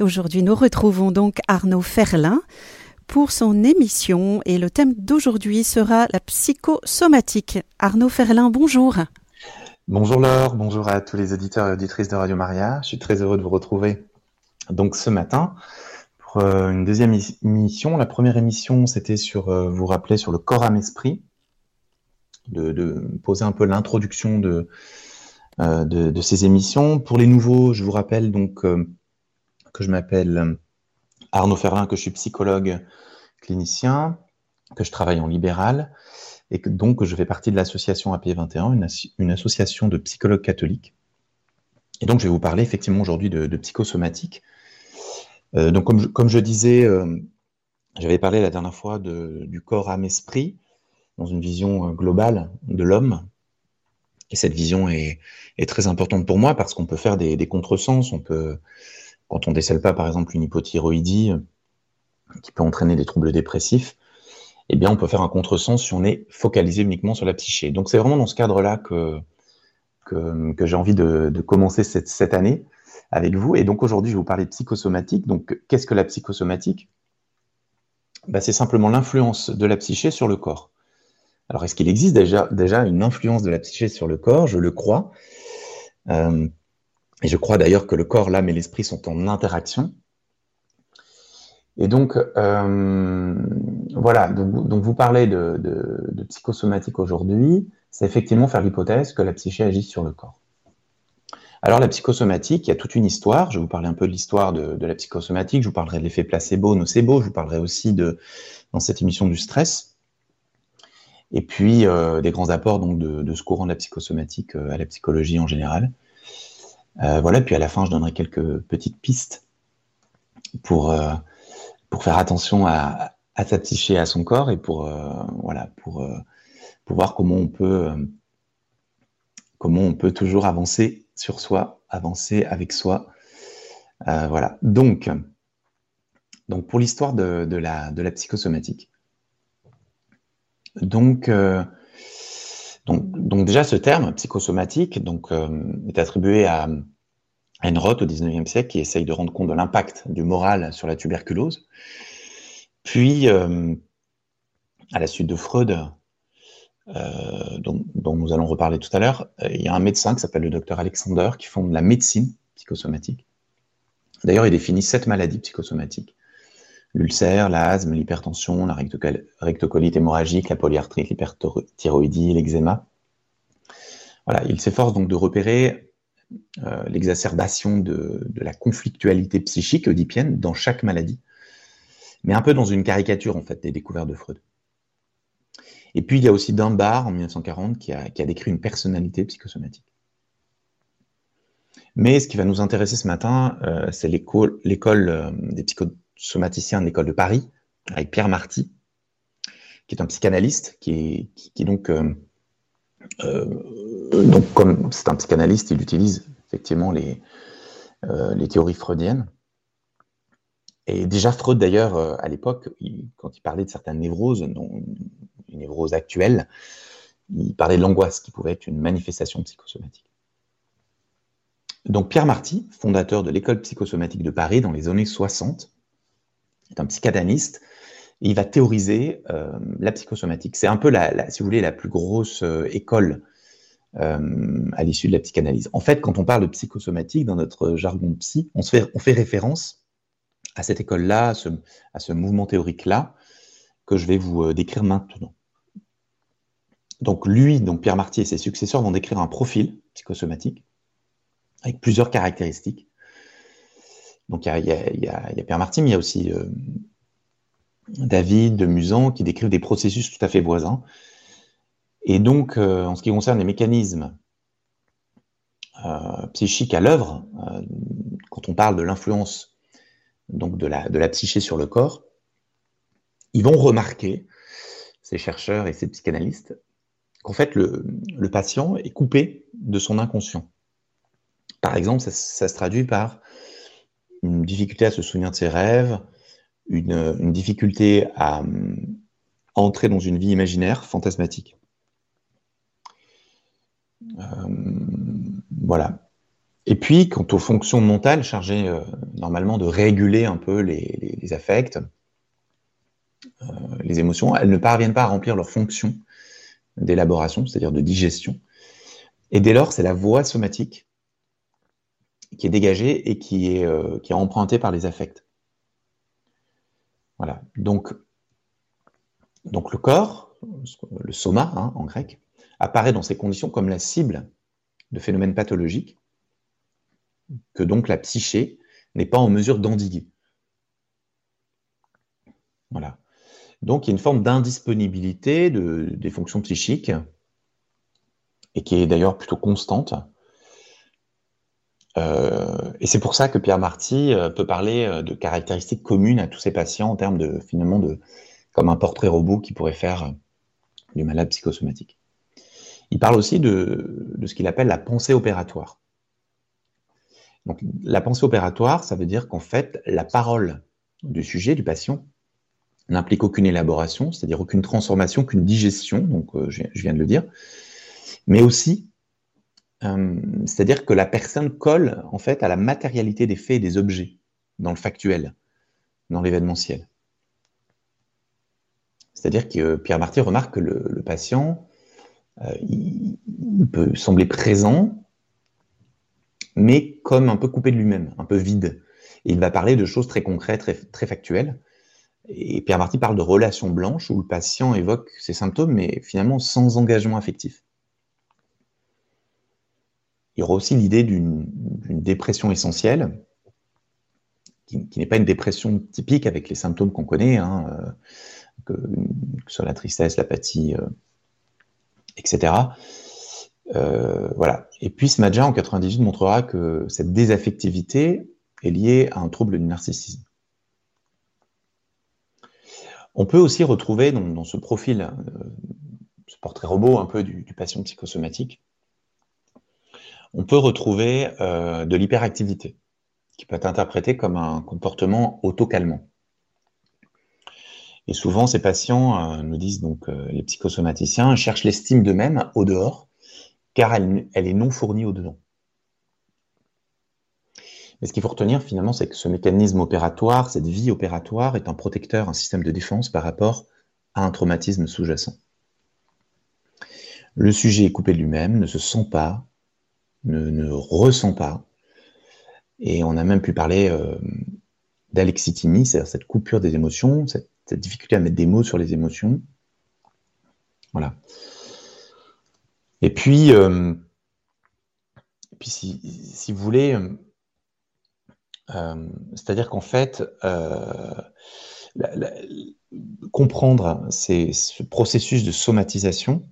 Aujourd'hui, nous retrouvons donc Arnaud Ferlin pour son émission et le thème d'aujourd'hui sera la psychosomatique. Arnaud Ferlin, bonjour. Bonjour Laure, bonjour à tous les auditeurs et auditrices de Radio Maria. Je suis très heureux de vous retrouver donc ce matin pour euh, une deuxième émission. La première émission, c'était sur, euh, vous rappeler, sur le corps âme esprit, de, poser un peu l'introduction euh, de, de, ces émissions. Pour les nouveaux, je vous rappelle donc que je m'appelle Arnaud Ferlin, que je suis psychologue clinicien, que je travaille en libéral et que donc je fais partie de l'association AP21, une, une, association de psychologues catholiques. Et donc je vais vous parler effectivement aujourd'hui de, psychosomatique. Euh, donc comme je, comme je disais, euh, j'avais parlé la dernière fois de, du corps âme-esprit dans une vision euh, globale de l'homme. Et cette vision est, très importante pour moi parce qu'on peut faire des contresens. On peut, quand on décèle pas par exemple une hypothyroïdie qui peut entraîner des troubles dépressifs, eh bien, on peut faire un contresens si on est focalisé uniquement sur la psyché. Donc, c'est vraiment dans ce cadre-là que, j'ai envie de, commencer cette, année avec vous. Et donc, aujourd'hui, je vais vous parler de psychosomatique. Donc, qu'est-ce que la psychosomatique? Ben, C'est simplement l'influence de la psyché sur le corps. Alors, est-ce qu'il existe déjà, déjà une influence de la psyché sur le corps? Je le crois. Euh, et je crois d'ailleurs que le corps, l'âme et l'esprit sont en interaction. Et donc, euh, voilà, donc, vous parlez de, psychosomatique aujourd'hui, c'est effectivement faire l'hypothèse que la psyché agit sur le corps. Alors la psychosomatique, il y a toute une histoire, je vais vous parler un peu de l'histoire de, la psychosomatique, je vous parlerai de l'effet placebo, nocebo, je vous parlerai aussi de, dans cette émission du stress, et puis euh, des grands apports donc, de, de, ce courant de la psychosomatique euh, à la psychologie en général. Euh, voilà, puis à la fin, je donnerai quelques petites pistes pour euh, faire attention à, à sa psyché, à son corps, et pour euh, voilà, pour, voir comment on peut toujours avancer sur soi, avancer avec soi. Voilà. Donc, donc pour l'histoire la, de la psychosomatique. Donc, donc, déjà ce terme psychosomatique euh, est attribué à, Enroth au XIXe siècle qui essaye de rendre compte de l'impact du moral sur la tuberculose. Puis, euh, à la suite de Freud, euh, dont, nous allons reparler tout à l'heure, il y a un médecin qui s'appelle le docteur Alexander qui fonde la médecine psychosomatique. D'ailleurs, il définit sept maladies psychosomatiques. L'ulcère, l'asthme, l'hypertension, la rectocolite hémorragique, la polyarthrite, l'hyperthyroïdie, l'eczéma. Il s'efforce donc de repérer euh, l'exacerbation de, la conflictualité psychique oedipienne dans chaque maladie, mais un peu dans une caricature en fait des découvertes de Freud. Et puis il y a aussi Dunbar en 1940 qui a, décrit une personnalité psychosomatique. Mais ce qui va nous intéresser ce matin, euh, c'est l'école euh, des psychosomaticiens de l'école de Paris, avec Pierre Marty, qui est un psychanalyste, qui est, donc euh, euh, donc, comme c'est un psychanalyste, il utilise effectivement les, euh, théories freudiennes. Et déjà Freud, d'ailleurs, à l'époque, quand il parlait de certaines névroses, dont une névrose actuelle, il parlait de l'angoisse qui pouvait être une manifestation psychosomatique. Donc Pierre Marty, fondateur de l'école psychosomatique de Paris dans les années 60, est un psychanalyste et il va théoriser euh, la psychosomatique. C'est un peu, la, si vous voulez, la plus grosse euh, école euh, à l'issue de la psychanalyse. En fait, quand on parle de psychosomatique dans notre jargon psy, on, se fait, on fait référence à cette école-là, à ce, à ce mouvement théorique-là, que je vais vous décrire maintenant. Donc lui, donc Pierre Marty et ses successeurs vont décrire un profil psychosomatique avec plusieurs caractéristiques. Donc il y a, Pierre Marty, mais il y a aussi euh, David, de Musan, qui décrivent des processus tout à fait voisins. Et donc, euh, en ce qui concerne les mécanismes euh, psychiques à l'œuvre, quand on parle de l'influence de la, de psyché sur le corps, ils vont remarquer, ces chercheurs et ces psychanalystes, qu'en fait, le, patient est coupé de son inconscient. Par exemple, ça, se traduit par une difficulté à se souvenir de ses rêves, une, difficulté à, à, entrer dans une vie imaginaire, fantasmatique. Euh, voilà. Et puis, quant aux fonctions mentales chargées normalement de réguler un peu les, affects, les émotions, elles ne parviennent pas à remplir leur fonction d'élaboration, c'est-à-dire de digestion. Et dès lors, c'est la voie somatique qui est dégagée et qui est, qui est empruntée par les affects. Voilà. Donc, le corps, le soma hein, en grec, apparaît dans ces conditions comme la cible de phénomènes pathologiques que donc la psyché n'est pas en mesure d'endiguer. Voilà. Donc il y a une forme d'indisponibilité de, des fonctions psychiques, et qui est d'ailleurs plutôt constante. Euh, et c'est pour ça que Pierre Marty euh, peut parler euh, de caractéristiques communes à tous ses patients en termes de finalement de comme un portrait robot qui pourrait faire du malade psychosomatique. Il parle aussi de, de ce qu'il appelle la pensée opératoire. Donc, la pensée opératoire, ça veut dire qu'en fait, la parole du sujet, du patient, n'implique aucune élaboration, c'est-à-dire aucune transformation, qu'une digestion, donc je viens de le dire, mais aussi euh, c'est-à-dire que la personne colle en fait à la matérialité des faits et des objets dans le factuel, dans l'événementiel. C'est-à-dire que Pierre Marty remarque que le, patient, euh, peut sembler présent, mais comme un peu coupé de lui-même, un peu vide. Il va parler de choses très concrètes, très, très factuelles. Et Pierre Marty parle de relations blanches où le patient évoque ses symptômes, mais finalement sans engagement affectif. Il y aura aussi l'idée d'une dépression essentielle, qui, n'est pas une dépression typique avec les symptômes qu'on connaît, hein, euh, que, ce soit la tristesse, l'apathie, euh, etc. Euh, voilà. Et puis Smadja en 98 montrera que cette désaffectivité est liée à un trouble du narcissisme. On peut aussi retrouver dans, ce profil, ce portrait robot un peu du patient psychosomatique, on peut retrouver euh, de l'hyperactivité, qui peut être interprétée comme un comportement auto-calmant. Et souvent, ces patients, euh, nous disent donc euh, les psychosomaticiens, cherchent l'estime d'eux-mêmes au dehors, car elle, est non fournie au dedans. Mais ce qu'il faut retenir finalement, c'est que ce mécanisme opératoire, cette vie opératoire, est un protecteur, un système de défense par rapport à un traumatisme sous-jacent. Le sujet est coupé de lui-même, ne se sent pas, ne, ressent pas. Et on a même pu parler euh, d'alexithymie, c'est-à-dire cette coupure des émotions, cette, difficulté à mettre des mots sur les émotions. Voilà. Et puis, euh, si, vous voulez, euh, c'est-à-dire qu'en fait, comprendre ce processus de somatisation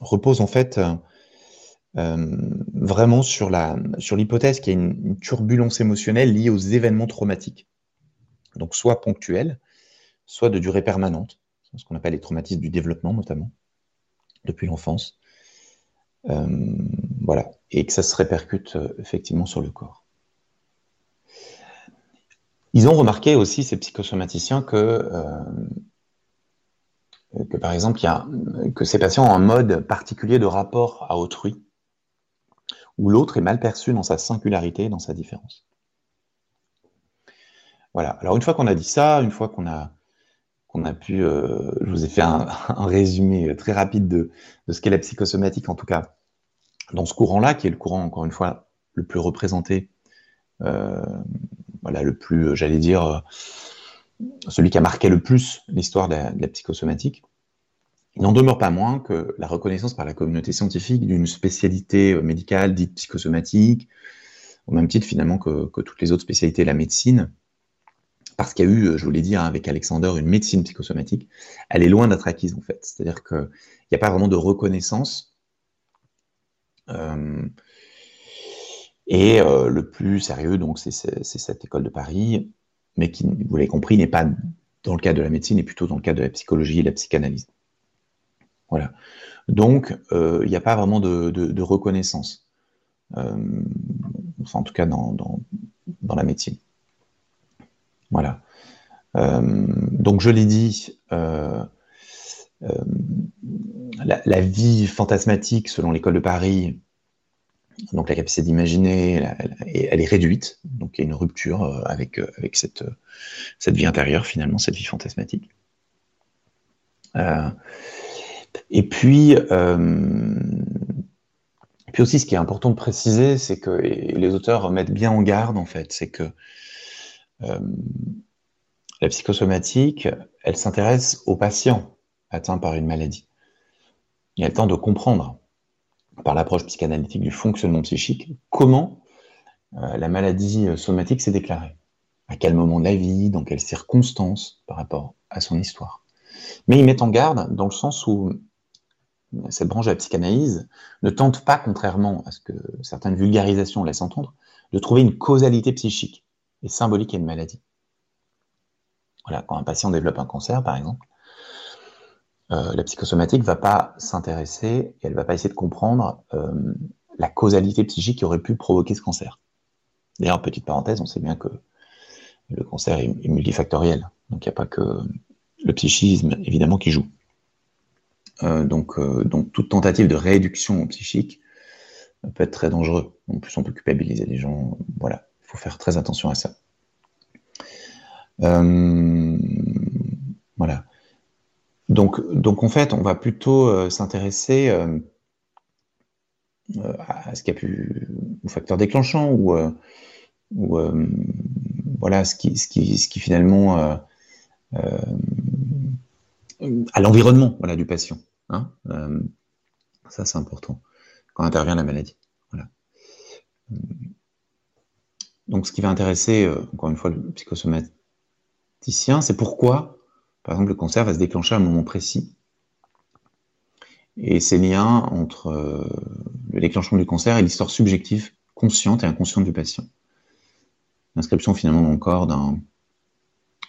repose en fait euh, vraiment sur la sur l'hypothèse qu'il y a une, turbulence émotionnelle liée aux événements traumatiques. Donc soit ponctuels, soit de durée permanente, ce qu'on appelle les traumatismes du développement notamment, depuis l'enfance. Euh, voilà, et que ça se répercute euh, effectivement sur le corps. Ils ont remarqué aussi, ces psychosomaticiens, que, que par exemple, y a, que ces patients ont un mode particulier de rapport à autrui, où l'autre est mal perçu dans sa singularité, dans sa différence. Voilà. Alors une fois qu'on a dit ça, une fois qu'on a, qu'on a pu, euh, je vous ai fait un, résumé très rapide de, ce qu'est la psychosomatique, en tout cas dans ce courant-là, qui est le courant, encore une fois, le plus représenté, euh, voilà, le plus, j'allais dire, euh, celui qui a marqué le plus l'histoire de, la psychosomatique. Il n'en demeure pas moins que la reconnaissance par la communauté scientifique d'une spécialité médicale dite psychosomatique, au même titre finalement que, toutes les autres spécialités de la médecine, parce qu'il y a eu, je vous l'ai dit hein, avec Alexander, une médecine psychosomatique, elle est loin d'être acquise en fait. C'est-à-dire qu'il n'y a pas vraiment de reconnaissance. Euh, et euh, le plus sérieux, donc, c'est cette école de Paris, mais qui, vous l'avez compris, n'est pas dans le cadre de la médecine, mais plutôt dans le cadre de la psychologie et de la psychanalyse. Voilà. Donc, euh, il n'y a pas vraiment de, reconnaissance. Euh, en tout cas, dans, la médecine. Voilà. Euh, donc, je l'ai dit, la, vie fantasmatique, selon l'école de Paris, donc la capacité d'imaginer, elle, est réduite, donc il y a une rupture euh, avec, euh, cette, cette vie intérieure finalement, cette vie fantasmatique. Et puis, puis aussi, ce qui est important de préciser, c'est que les auteurs mettent bien en garde en fait, c'est que la psychosomatique, elle s'intéresse aux patients atteints par une maladie. Et elle tente de comprendre par l'approche psychanalytique du fonctionnement psychique, comment euh, la maladie euh, somatique s'est déclarée. À quel moment de la vie, dans quelles circonstances par rapport à son histoire. Mais il met en garde dans le sens où cette branche de la psychanalyse ne tente pas, contrairement à ce que certaines vulgarisations laissent entendre, de trouver une causalité psychique et symbolique à une maladie. Voilà, quand un patient développe un cancer, par exemple, euh, la psychosomatique va pas s'intéresser et elle va pas essayer de comprendre euh, la causalité psychique qui aurait pu provoquer ce cancer. D'ailleurs, petite parenthèse, on sait bien que le cancer est, multifactoriel, donc il n'y a pas que le psychisme évidemment qui joue. Euh, donc, donc toute tentative de réduction psychique peut être très dangereux. En plus, on peut culpabiliser les gens. Voilà, il faut faire très attention à ça. voilà. Donc, en fait, on va plutôt euh, s'intéresser euh, euh, à ce qui a pu, facteur déclenchant ou, voilà, ce qui, ce ce qui finalement à l'environnement voilà, du patient. Hein, ça, c'est important quand intervient la maladie. Voilà. Donc, ce qui va intéresser, encore une fois, le psychosomaticien, c'est pourquoi par exemple, le cancer va se déclencher à un moment précis. Et ces liens entre euh, le déclenchement du cancer et l'histoire subjective, consciente et inconsciente du patient. L'inscription finalement corps d'un,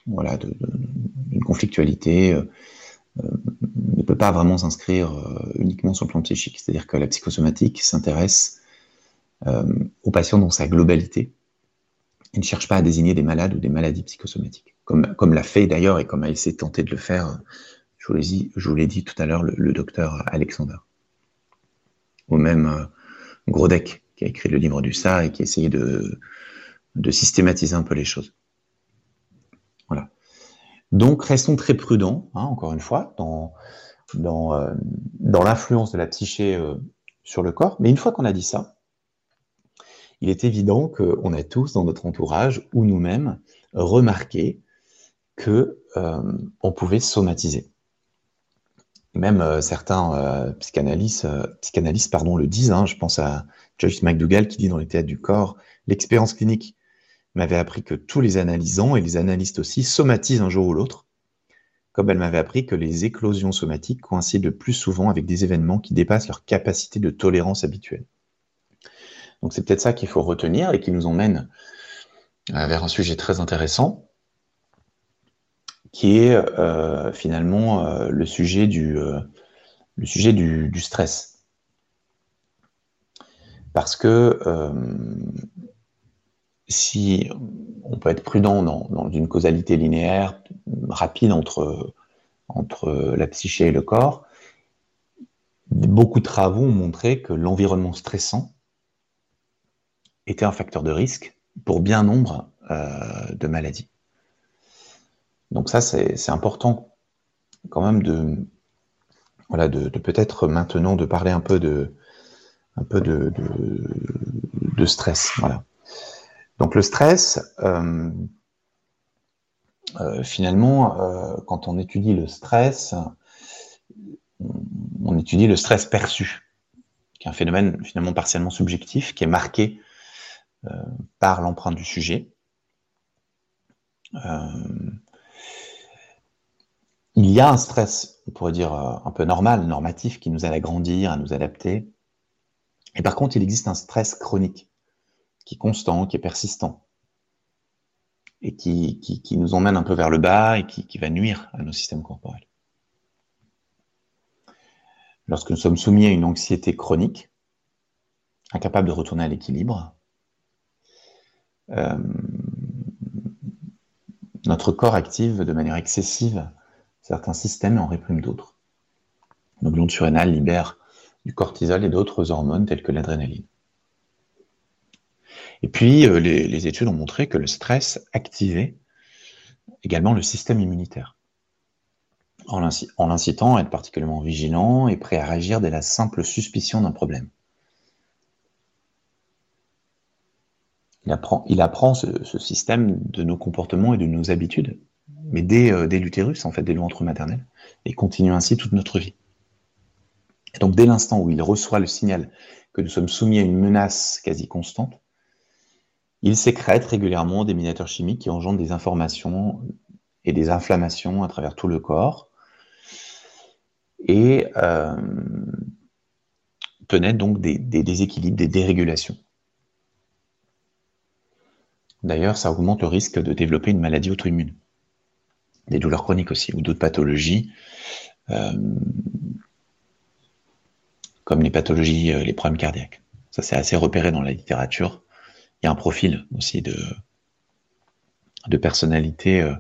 voilà, d'une conflictualité euh, euh, ne peut pas vraiment s'inscrire uniquement sur le plan psychique. C'est-à-dire que la psychosomatique s'intéresse au patient dans sa globalité et ne cherche pas à désigner des malades ou des maladies psychosomatiques comme, l'a fait d'ailleurs et comme a essayé de tenter de le faire, je vous l'ai dit, tout à l'heure, le, docteur Alexander. Ou même euh, Grodek, qui a écrit le livre du ça et qui a essayé de, systématiser un peu les choses. Donc, restons très prudents, hein, encore une fois, euh, dans l'influence de la psyché euh, sur le corps. Mais une fois qu'on a dit ça, il est évident qu'on a tous dans notre entourage ou nous-mêmes remarqué que euh, on pouvait somatiser. Même euh, certains psychanalystes, psychanalystes pardon, le disent. Hein. je pense à Joyce McDougall qui dit dans les théâtres du corps l'expérience clinique m'avait appris que tous les analysants et les analystes aussi somatisent un jour ou l'autre, comme elle m'avait appris que les éclosions somatiques coïncident le plus souvent avec des événements qui dépassent leur capacité de tolérance habituelle. Donc c'est peut-être ça qu'il faut retenir et qui nous emmène vers un sujet très intéressant, qui est euh, finalement euh, euh, le sujet du, stress. Parce que si on peut être prudent dans, une causalité linéaire rapide entre, la psyché et le corps, beaucoup de travaux ont montré que l'environnement stressant était un facteur de risque pour bien nombre de maladies. Donc ça, c'est important quand même de, voilà, de, peut-être maintenant de parler un peu de, un peu de, de, stress. Voilà. Donc le stress, euh, euh, finalement, euh, quand on étudie le stress, on, étudie le stress perçu, qui est un phénomène finalement partiellement subjectif, qui est marqué par l'empreinte du sujet il y a un stress, on pourrait dire un peu normal, normatif, qui nous aide à grandir, à nous adapter. Et par contre, il existe un stress chronique, qui est constant, qui est persistant, et qui, nous emmène un peu vers le bas et qui, va nuire à nos systèmes corporels. Lorsque nous sommes soumis à une anxiété chronique, incapable de retourner à l'équilibre, euh, notre corps active de manière excessive certains systèmes et en répriment d'autres. Nos glandes surrénales libèrent du cortisol et d'autres hormones telles que l'adrénaline. Et puis, euh, les, études ont montré que le stress activait également le système immunitaire, en l'incitant à être particulièrement vigilant et prêt à réagir dès la simple suspicion d'un problème. Il apprend, ce, système de nos comportements et de nos habitudes, mais dès, euh, dès l'utérus, en fait, dès l'entre maternel, et continue ainsi toute notre vie. Et donc, dès l'instant où il reçoit le signal que nous sommes soumis à une menace quasi constante, il sécrète régulièrement des minateurs chimiques qui engendrent des informations et des inflammations à travers tout le corps et euh, donc des, des déséquilibres, des dérégulations. D'ailleurs, ça augmente le risque de développer une maladie auto-immune, des douleurs chroniques aussi, ou d'autres pathologies, euh, comme les pathologies, euh, les problèmes cardiaques. Ça, c'est assez repéré dans la littérature il y a un profil aussi de, de personnalité euh,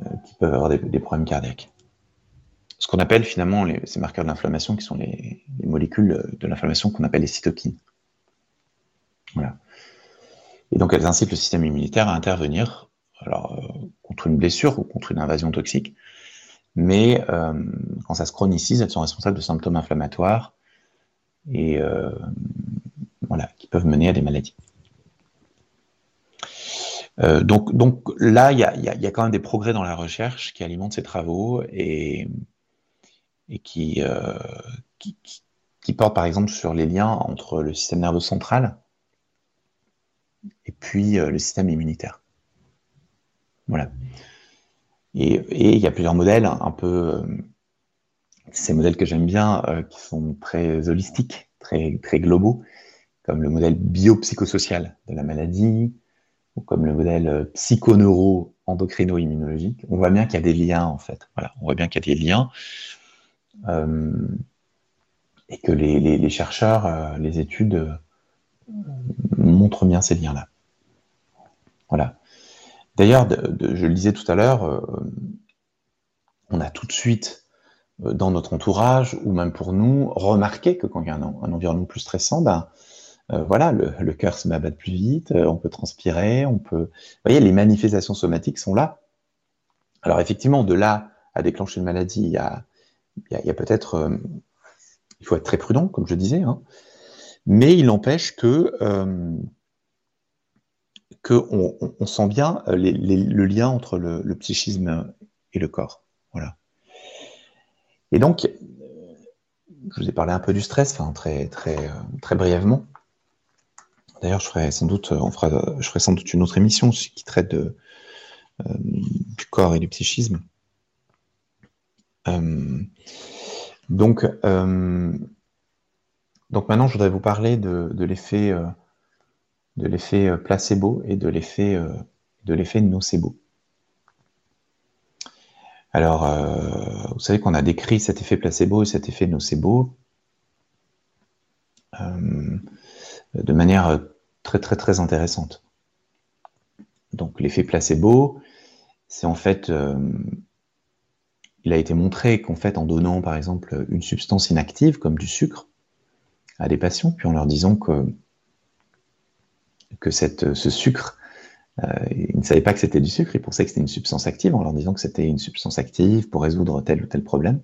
euh, qui peuvent avoir des, problèmes cardiaques. Ce qu'on appelle finalement ces marqueurs de l'inflammation, qui sont les, molécules de l'inflammation qu'on appelle les cytokines. Voilà. Et donc elles incitent le système immunitaire à intervenir alors, euh, contre une blessure ou contre une invasion toxique, mais quand ça se chronicise, elles sont responsables de symptômes inflammatoires et voilà, qui peuvent mener à des maladies. Euh, donc, donc là, il y a, quand même des progrès dans la recherche qui alimentent ces travaux et, euh, qui, portent par exemple sur les liens entre le système nerveux central et puis euh, le système immunitaire. Voilà. Et, il y a plusieurs modèles, un peu, ces modèles que j'aime bien, qui sont très holistiques, très, très globaux, comme le modèle biopsychosocial de la maladie, comme le modèle euh, psychoneuro-endocrino-immunologique, on voit bien qu'il y a des liens en fait. Voilà, on voit bien qu'il y a des liens euh, et que les, chercheurs, euh, les études montrent bien ces liens-là. Voilà. D'ailleurs, je le disais tout à l'heure, on a tout de suite dans notre entourage ou même pour nous remarqué que quand il y a un, environnement plus stressant, ben, euh, voilà, le, cœur se met à plus vite, euh, on peut transpirer, on peut. Vous voyez, les manifestations somatiques sont là. Alors effectivement, de là à déclencher une maladie, il y a, peut-être, euh, il faut être très prudent, comme je disais, hein. mais il n'empêche que qu'on on, sent bien le lien entre le, psychisme et le corps. Voilà. Et donc, je vous ai parlé un peu du stress, très très très brièvement. D'ailleurs, je ferai sans doute, on fera, je ferai sans doute une autre émission qui traite de, euh, du corps et du psychisme. Euh, donc, euh, donc maintenant, je voudrais vous parler de, l'effet de l'effet placebo et de l'effet de l'effet nocebo. Alors, vous savez qu'on a décrit cet effet placebo et cet effet nocebo de manière très très intéressante. Donc l'effet placebo, c'est en fait, euh, il a été montré qu'en fait en donnant par exemple une substance inactive comme du sucre à des patients, puis en leur disant que, que ce sucre, euh, ils ne savaient pas que c'était du sucre, ils pensaient que c'était une substance active, en leur disant que c'était une substance active pour résoudre tel ou tel problème,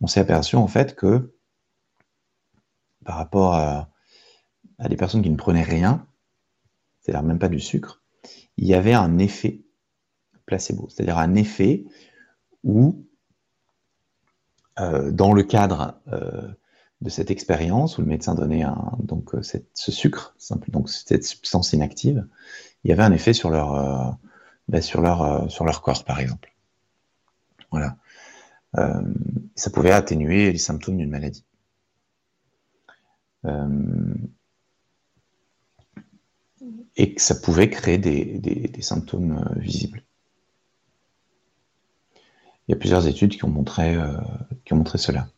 on s'est aperçu en fait que par rapport à, à des personnes qui ne prenaient rien, c'est-à-dire même pas du sucre, il y avait un effet placebo, c'est-à-dire un effet où, euh, dans le cadre euh, de cette expérience, où le médecin donnait donc, euh, ce sucre, donc cette substance inactive, il y avait un effet sur leur, ben, sur leur, sur leur corps, par exemple. Voilà. ça pouvait atténuer les symptômes d'une maladie et que ça pouvait créer des, symptômes euh, visibles. Il y a plusieurs études qui ont montré, euh, qui ont montré cela.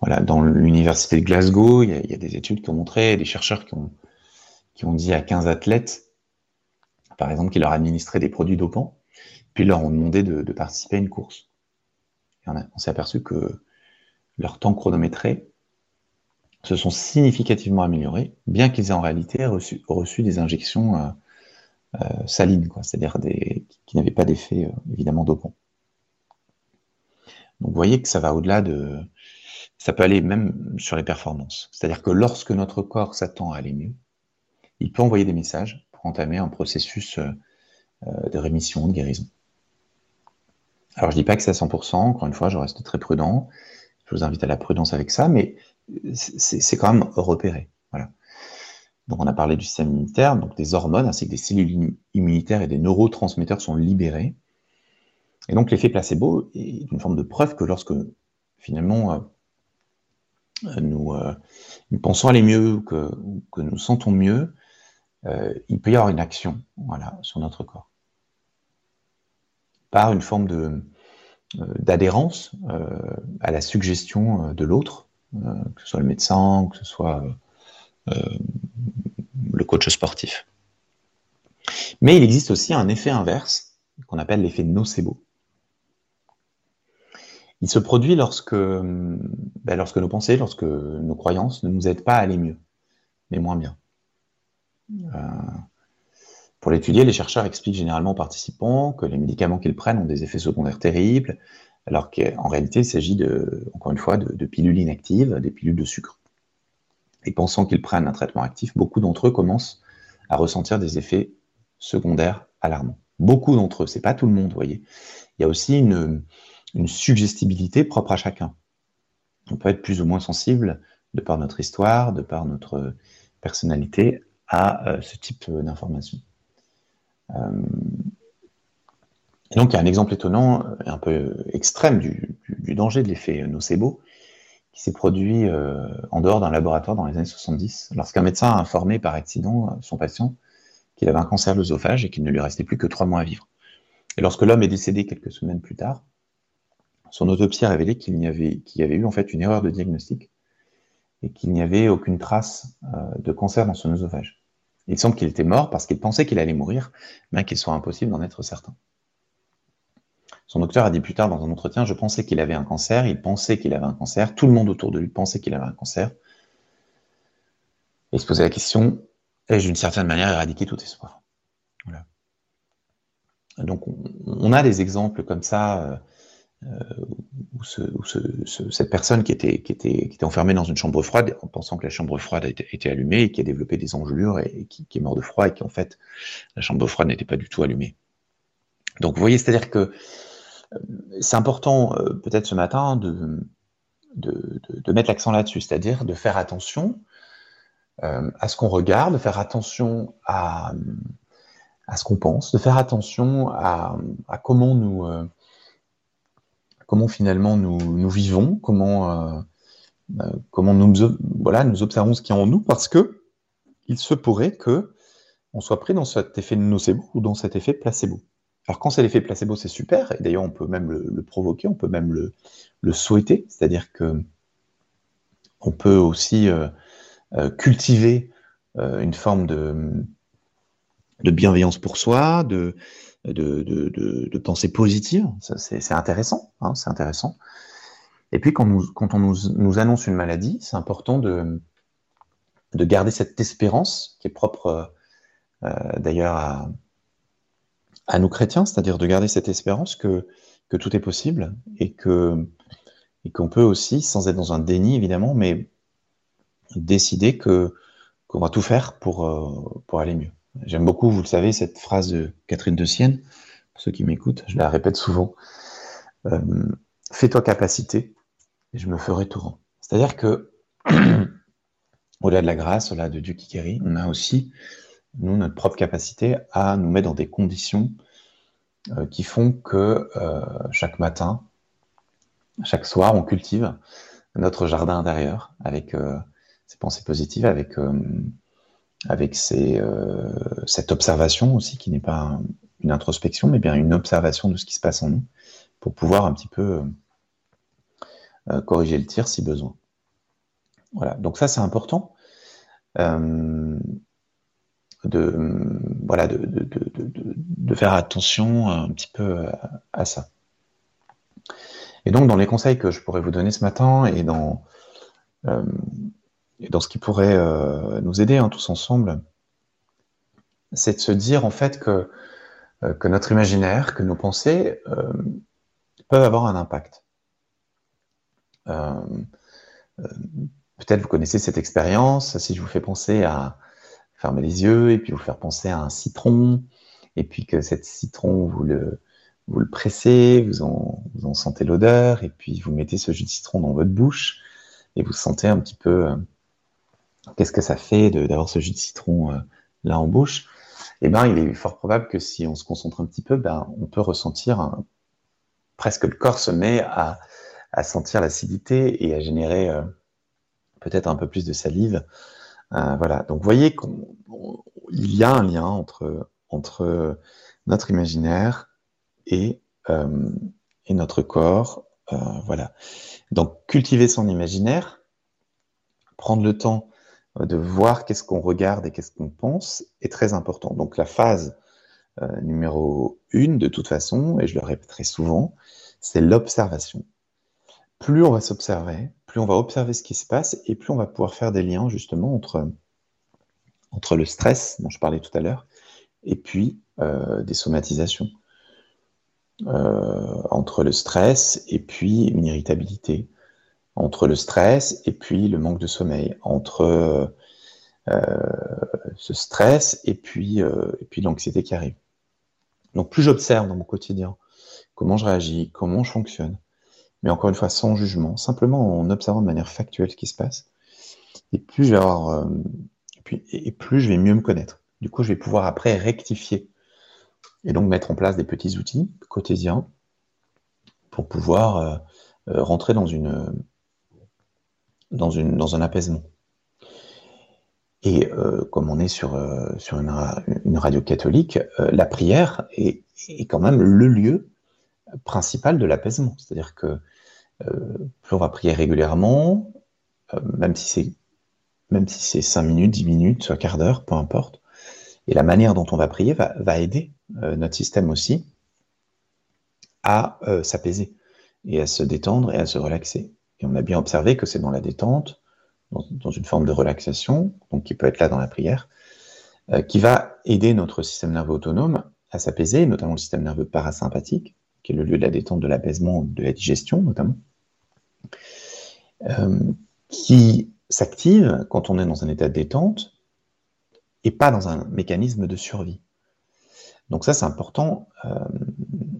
Voilà, dans l'université de Glasgow, il y, a, des études qui ont montré, des chercheurs qui ont, dit à 15 athlètes, par exemple, qu'ils leur administraient des produits dopants, puis leur ont demandé de, participer à une course. on s'est aperçu que leur temps chronométré se sont significativement améliorés, bien qu'ils aient en réalité reçu, des injections euh, euh, salines, c'est-à-dire qui n'avaient pas d'effet euh, évidemment dopant. Donc vous voyez que ça va au-delà de... Ça peut aller même sur les performances. C'est-à-dire que lorsque notre corps s'attend à aller mieux, il peut envoyer des messages pour entamer un processus de rémission, de guérison. Alors je dis pas que c'est à 100%, encore une fois, je reste très prudent. Je vous invite à la prudence avec ça, mais c'est quand même repéré. Voilà. Donc on a parlé du système immunitaire, donc des hormones ainsi que des cellules immunitaires et des neurotransmetteurs sont libérés. Et donc l'effet placebo est une forme de preuve que lorsque finalement euh, euh, nous, pensons aller mieux, que, que nous sentons mieux, euh, il peut y avoir une action voilà, sur notre corps. Par une forme d'adhérence à la suggestion de l'autre, euh, que ce soit le médecin, que ce soit euh, euh, le coach sportif. Mais il existe aussi un effet inverse qu'on appelle l'effet nocebo. Il se produit lorsque, ben, lorsque nos pensées, lorsque nos croyances ne nous aident pas à aller mieux, mais moins bien. pour l'étudier, les chercheurs expliquent généralement aux participants que les médicaments qu'ils prennent ont des effets secondaires terribles, alors qu'en réalité, il s'agit de, encore une fois, de, pilules inactives, des pilules de sucre. Et pensant qu'ils prennent un traitement actif, beaucoup d'entre eux commencent à ressentir des effets secondaires alarmants. Beaucoup d'entre eux, c'est pas tout le monde, vous voyez. Il y a aussi une, suggestibilité propre à chacun. On peut être plus ou moins sensible, de par notre histoire, de par notre personnalité, à euh, ce type d'informations. Euh, et donc, il y a un exemple étonnant, euh, un peu extrême du, danger de l'effet nocebo, qui s'est produit euh, en dehors d'un laboratoire dans les années 70, lorsqu'un médecin a informé par accident euh, son patient qu'il avait un cancer de l'œsophage et qu'il ne lui restait plus que trois mois à vivre. Et lorsque l'homme est décédé quelques semaines plus tard, son autopsie a révélé qu'il y avait, qu'il y avait eu en fait une erreur de diagnostic et qu'il n'y avait aucune trace de cancer dans son œsophage. Il semble qu'il était mort parce qu'il pensait qu'il allait mourir, bien qu'il soit impossible d'en être certain. Son docteur a dit plus tard dans un entretien, je pensais qu'il avait un cancer, il pensait qu'il avait un cancer, tout le monde autour de lui pensait qu'il avait un cancer. Et se posait la question, ai-je d'une certaine manière éradiqué tout espoir? Voilà. Donc on, a des exemples comme ça, euh, où, cette personne qui était, enfermée dans une chambre froide, en pensant que la chambre froide était, allumée, et qui a développé des engelures, et, qui, qui, est mort de froid, et qui en fait, la chambre froide n'était pas du tout allumée. Donc vous voyez, c'est-à-dire que c'est important euh, peut-être ce matin de, de, mettre l'accent là-dessus, c'est-à-dire de faire attention euh, à ce qu'on regarde, de faire attention à, ce qu'on pense, de faire attention à, comment nous euh, comment finalement nous, vivons, comment, comment nous, voilà, nous observons ce qui est en nous, parce que il se pourrait que on soit pris dans cet effet nocebo ou dans cet effet placebo. Alors quand c'est l'effet placebo, c'est super, et d'ailleurs on peut même le, provoquer, on peut même le, souhaiter, c'est-à-dire que on peut aussi euh, euh, cultiver euh, une forme de, bienveillance pour soi, de, pensée positive, c'est intéressant, hein, c'est intéressant. Et puis quand, on nous, annonce une maladie, c'est important de garder cette espérance qui est propre d'ailleurs à à nous chrétiens, c'est-à-dire de garder cette espérance que, tout est possible et que qu'on peut aussi, sans être dans un déni évidemment, mais décider qu'on va tout faire pour, euh, pour aller mieux. J'aime beaucoup, vous le savez, cette phrase de Catherine de Sienne, pour ceux qui m'écoutent, je la répète souvent. Euh, Fais-toi capacité et je me ferai tout. C'est-à-dire que, au-delà de la grâce, au-delà de Dieu qui guérit, on a aussi nous, notre propre capacité à nous mettre dans des conditions euh, qui font que euh, chaque matin, chaque soir, on cultive notre jardin intérieur avec euh, ces pensées positives, avec, avec ces, cette observation aussi, qui n'est pas une introspection, mais bien une observation de ce qui se passe en nous, pour pouvoir un petit peu corriger le tir si besoin. Voilà, donc ça c'est important de, voilà, de, de, de, faire attention un petit peu à, ça. Et donc, dans les conseils que je pourrais vous donner ce matin et dans, euh, dans ce qui pourrait nous aider hein, tous ensemble, c'est de se dire en fait que, que notre imaginaire, que nos pensées peuvent avoir un impact. Peut-être vous connaissez cette expérience, si je vous fais penser à fermer les yeux et puis vous faire penser à un citron, et puis que cet citron, vous le, vous le pressez, vous en, vous en sentez l'odeur, et puis vous mettez ce jus de citron dans votre bouche, et vous sentez un petit peu euh, qu'est-ce que ça fait d'avoir ce jus de citron euh, là en bouche. Eh bien, il est fort probable que si on se concentre un petit peu, ben, on peut ressentir presque le corps se met à, à sentir l'acidité et à générer euh, peut-être un peu plus de salive. Voilà. Donc, vous voyez qu'il y a un lien entre, notre imaginaire et, euh, notre corps. Euh, voilà. Donc, cultiver son imaginaire, prendre le temps euh, de voir qu'est-ce qu'on regarde et qu'est-ce qu'on pense est très important. Donc, la phase numéro une, de toute façon, et je le répéterai souvent, c'est l'observation. Plus on va s'observer, on va observer ce qui se passe, et plus on va pouvoir faire des liens justement entre, entre le stress dont je parlais tout à l'heure et puis euh, des somatisations. Euh, entre le stress et puis une irritabilité, entre le stress et puis le manque de sommeil, entre euh, ce stress et puis, et puis l'anxiété qui arrive. Donc plus j'observe dans mon quotidien comment je réagis, comment je fonctionne, mais encore une fois sans jugement, simplement en observant de manière factuelle ce qui se passe, et plus je vais avoir, puis, et plus je vais mieux me connaître. Du coup, je vais pouvoir après rectifier et donc mettre en place des petits outils quotidiens pour pouvoir euh, euh, rentrer dans, une, dans, une, un apaisement. Et euh, comme on est sur, sur une, radio catholique, la prière est, est, quand même le lieu principal de l'apaisement. C'est-à-dire que plus on va prier régulièrement, même si c'est si c'est 5 minutes, 10 minutes, un quart d'heure, peu importe, et la manière dont on va prier va, aider euh, notre système aussi à euh, s'apaiser et à se détendre et à se relaxer. Et on a bien observé que c'est dans la détente, dans, une forme de relaxation, donc qui peut être là dans la prière, euh, qui va aider notre système nerveux autonome à s'apaiser, notamment le système nerveux parasympathique, qui est le lieu de la détente, de l'apaisement, de la digestion notamment, qui s'active quand on est dans un état de détente et pas dans un mécanisme de survie. Donc ça, c'est important euh,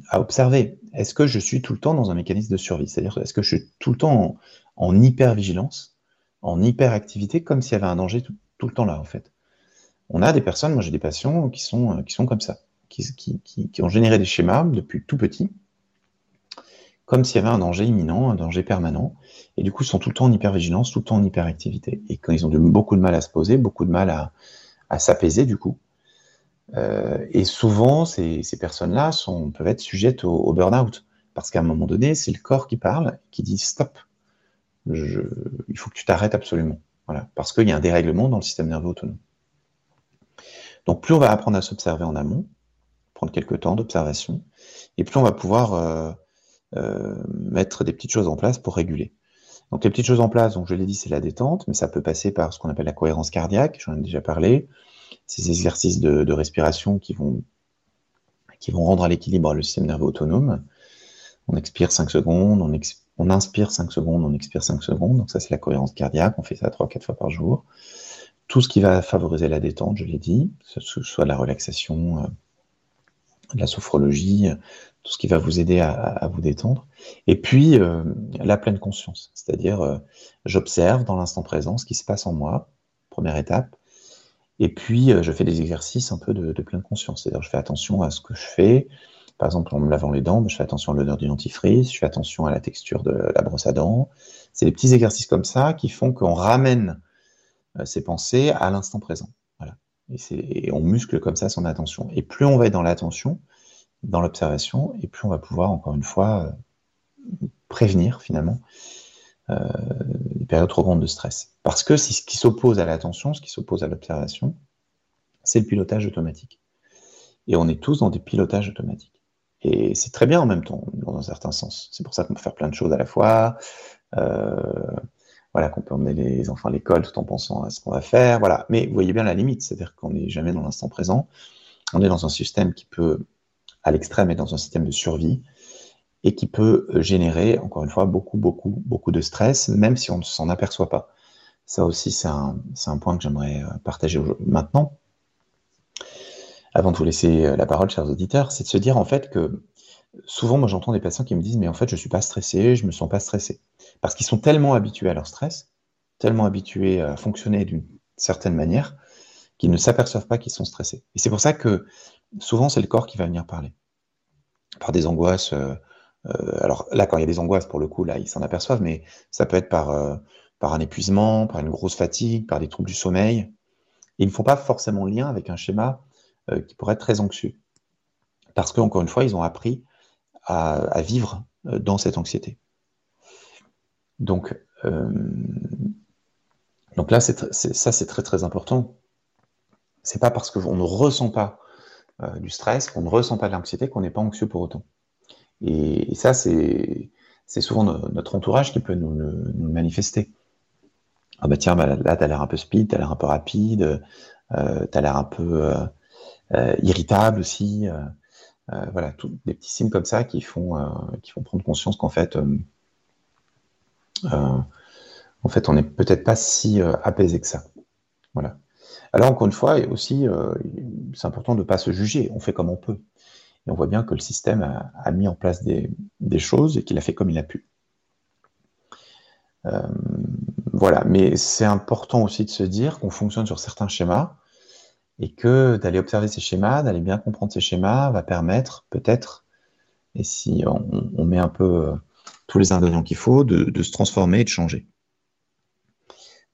à observer. Est-ce que je suis tout le temps dans un mécanisme de survie? C'est-à-dire, est-ce que je suis tout le temps en, hyper-vigilance, en hyper-activité, comme s'il y avait un danger tout, le temps là, en fait? On a des personnes, moi j'ai des patients qui sont, qui sont comme ça, qui, qui, ont généré des schémas depuis tout petit, comme s'il y avait un danger imminent, un danger permanent, et du coup ils sont tout le temps en hyper-vigilance, tout le temps en hyper-activité. Et quand ils ont beaucoup de mal à se poser, beaucoup de mal à, s'apaiser du coup. Euh, et souvent, ces, personnes-là peuvent être sujettes au, burn-out, parce qu'à un moment donné, c'est le corps qui parle, qui dit stop, il faut que tu t'arrêtes absolument. Voilà, parce qu'il y a un dérèglement dans le système nerveux autonome. Donc plus on va apprendre à s'observer en amont, prendre quelques temps d'observation, et plus on va pouvoir euh, mettre des petites choses en place pour réguler. Donc les petites choses en place, donc je l'ai dit, c'est la détente, mais ça peut passer par ce qu'on appelle la cohérence cardiaque, j'en ai déjà parlé, ces exercices de, respiration qui vont, qui vont rendre à l'équilibre le système nerveux autonome. On expire 5 secondes, on, inspire 5 secondes, on expire 5 secondes, donc ça c'est la cohérence cardiaque, on fait ça 3-4 fois par jour. Tout ce qui va favoriser la détente, je l'ai dit, que ce soit la relaxation, euh, la sophrologie, tout ce qui va vous aider à, vous détendre. Et puis, euh, la pleine conscience, c'est-à-dire euh, j'observe dans l'instant présent ce qui se passe en moi, première étape. Et puis, euh, je fais des exercices un peu de, pleine conscience, c'est-à-dire je fais attention à ce que je fais. Par exemple, en me lavant les dents, je fais attention à l'odeur du dentifrice, je fais attention à la texture de la brosse à dents. C'est des petits exercices comme ça qui font qu'on ramène ses pensées à l'instant présent. Voilà. Et, et on muscle comme ça son attention. Et plus on va être dans l'attention, dans l'observation, et plus on va pouvoir, encore une fois, euh, prévenir finalement euh, les périodes trop grandes de stress. Parce que ce qui s'oppose à l'attention, ce qui s'oppose à l'observation, c'est le pilotage automatique. Et on est tous dans des pilotages automatiques. Et c'est très bien en même temps, dans un certain sens. C'est pour ça qu'on peut faire plein de choses à la fois. Euh, voilà, qu'on peut emmener les enfants à l'école tout en pensant à ce qu'on va faire, voilà. Mais vous voyez bien la limite, c'est-à-dire qu'on n'est jamais dans l'instant présent. On est dans un système qui peut, à l'extrême, être dans un système de survie et qui peut générer, encore une fois, beaucoup, beaucoup, beaucoup de stress, même si on ne s'en aperçoit pas. Ça aussi, c'est un, un, point que j'aimerais euh, partager maintenant. Avant de vous laisser euh, la parole, chers auditeurs, c'est de se dire en fait que souvent, moi j'entends des patients qui me disent Mais en fait, je ne suis pas stressé, je ne me sens pas stressé. Parce qu'ils sont tellement habitués à leur stress, tellement habitués à fonctionner d'une certaine manière, qu'ils ne s'aperçoivent pas qu'ils sont stressés. Et c'est pour ça que souvent, c'est le corps qui va venir parler. Par des angoisses. Euh, euh, alors là, quand il y a des angoisses, pour le coup, là, ils s'en aperçoivent, mais ça peut être par, euh, par un épuisement, par une grosse fatigue, par des troubles du sommeil. Ils ne font pas forcément lien avec un schéma qui pourrait être très anxieux. Parce qu'encore une fois, ils ont appris à vivre dans cette anxiété. Donc, donc là, ça, c'est très très important. C'est pas parce qu'on ne ressent pas euh, du stress, qu'on ne ressent pas de l'anxiété, qu'on n'est pas anxieux pour autant. Et, ça, c'est, souvent notre entourage qui peut nous, le manifester. Ah bah tiens, bah là, tu as l'air un peu speed, tu as l'air un peu rapide, euh, tu as l'air un peu euh, euh irritable aussi. voilà, tous des petits signes comme ça qui font, qui font prendre conscience qu'en fait, en fait, on n'est peut-être pas si apaisé que ça. Voilà. Alors, encore une fois, aussi, euh, c'est important de ne pas se juger. On fait comme on peut. Et on voit bien que le système a, mis en place des, choses et qu'il a fait comme il a pu. voilà, mais c'est important aussi de se dire qu'on fonctionne sur certains schémas et que d'aller observer ces schémas, d'aller bien comprendre ces schémas, va permettre peut-être, et si on, met un peu tous les ingrédients qu'il faut, de, se transformer et de changer.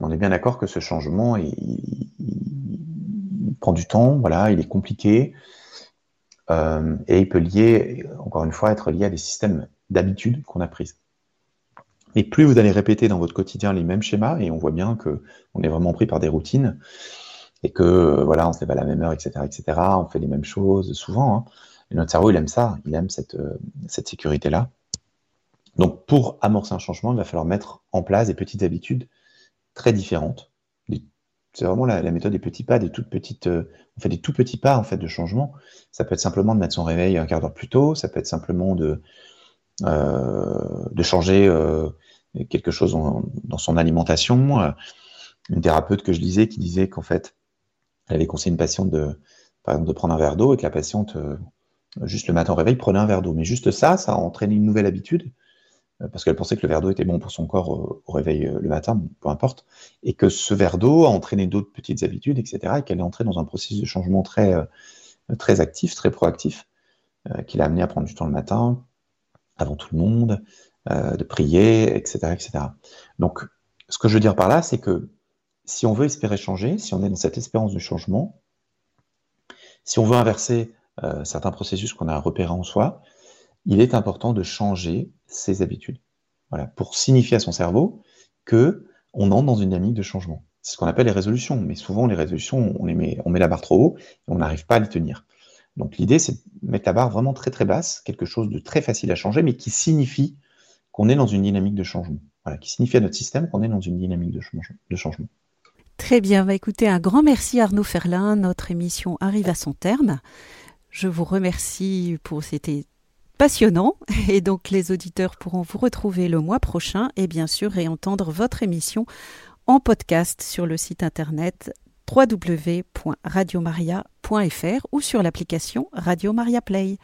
On est bien d'accord que ce changement, prend du temps, voilà, il est compliqué, euh, et il peut lier, encore une fois, être lié à des systèmes d'habitude qu'on a prises. Et plus vous allez répéter dans votre quotidien les mêmes schémas, et on voit bien que on est vraiment pris par des routines, et que voilà, on se lève à la même heure, etc., etc., on fait les mêmes choses souvent. Hein. notre cerveau, il aime ça, il aime euh, cette sécurité-là. Donc, pour amorcer un changement, il va falloir mettre en place des petites habitudes très différentes. C'est vraiment la, méthode des petits pas, des toutes petites. Euh, on fait des tout petits pas en fait de changement. Ça peut être simplement de mettre son réveil un quart d'heure plus tôt. Ça peut être simplement de euh, de changer euh, quelque chose dans son alimentation. Une thérapeute que je lisais qui disait qu'en fait, elle avait conseillé une patiente de, par exemple, de prendre un verre d'eau et que la patiente, juste le matin au réveil, prenait un verre d'eau. Mais juste ça, ça a entraîné une nouvelle habitude parce qu'elle pensait que le verre d'eau était bon pour son corps au, réveil euh, le matin, peu importe, et que ce verre d'eau a entraîné d'autres petites habitudes, etc., et qu'elle est entrée dans un processus de changement très, euh, très actif, très proactif, qui l'a amené à prendre du temps le matin, avant tout le monde, de prier, etc., etc. Donc, ce que je veux dire par là, c'est que si on veut espérer changer, si on est dans cette espérance du changement, si on veut inverser certains processus qu'on a repérés en soi, il est important de changer ses habitudes. Voilà, pour signifier à son cerveau que on entre dans une dynamique de changement. C'est ce qu'on appelle les résolutions, mais souvent les résolutions, on, met, on met la barre trop haut et on n'arrive pas à les tenir. Donc l'idée, c'est de mettre la barre vraiment très très basse, quelque chose de très facile à changer, mais qui signifie qu'on est dans une dynamique de changement. Voilà, qui signifie à notre système qu'on est dans une dynamique de, de changement. Très bien, va écouter un grand merci Arnaud Ferlin. Notre émission arrive à son terme. Je vous remercie pour cette passionnant et donc les auditeurs pourront vous retrouver le mois prochain et bien sûr réentendre votre émission en podcast sur le site internet www.radiomaria.fr ou sur l'application Radio Maria Play.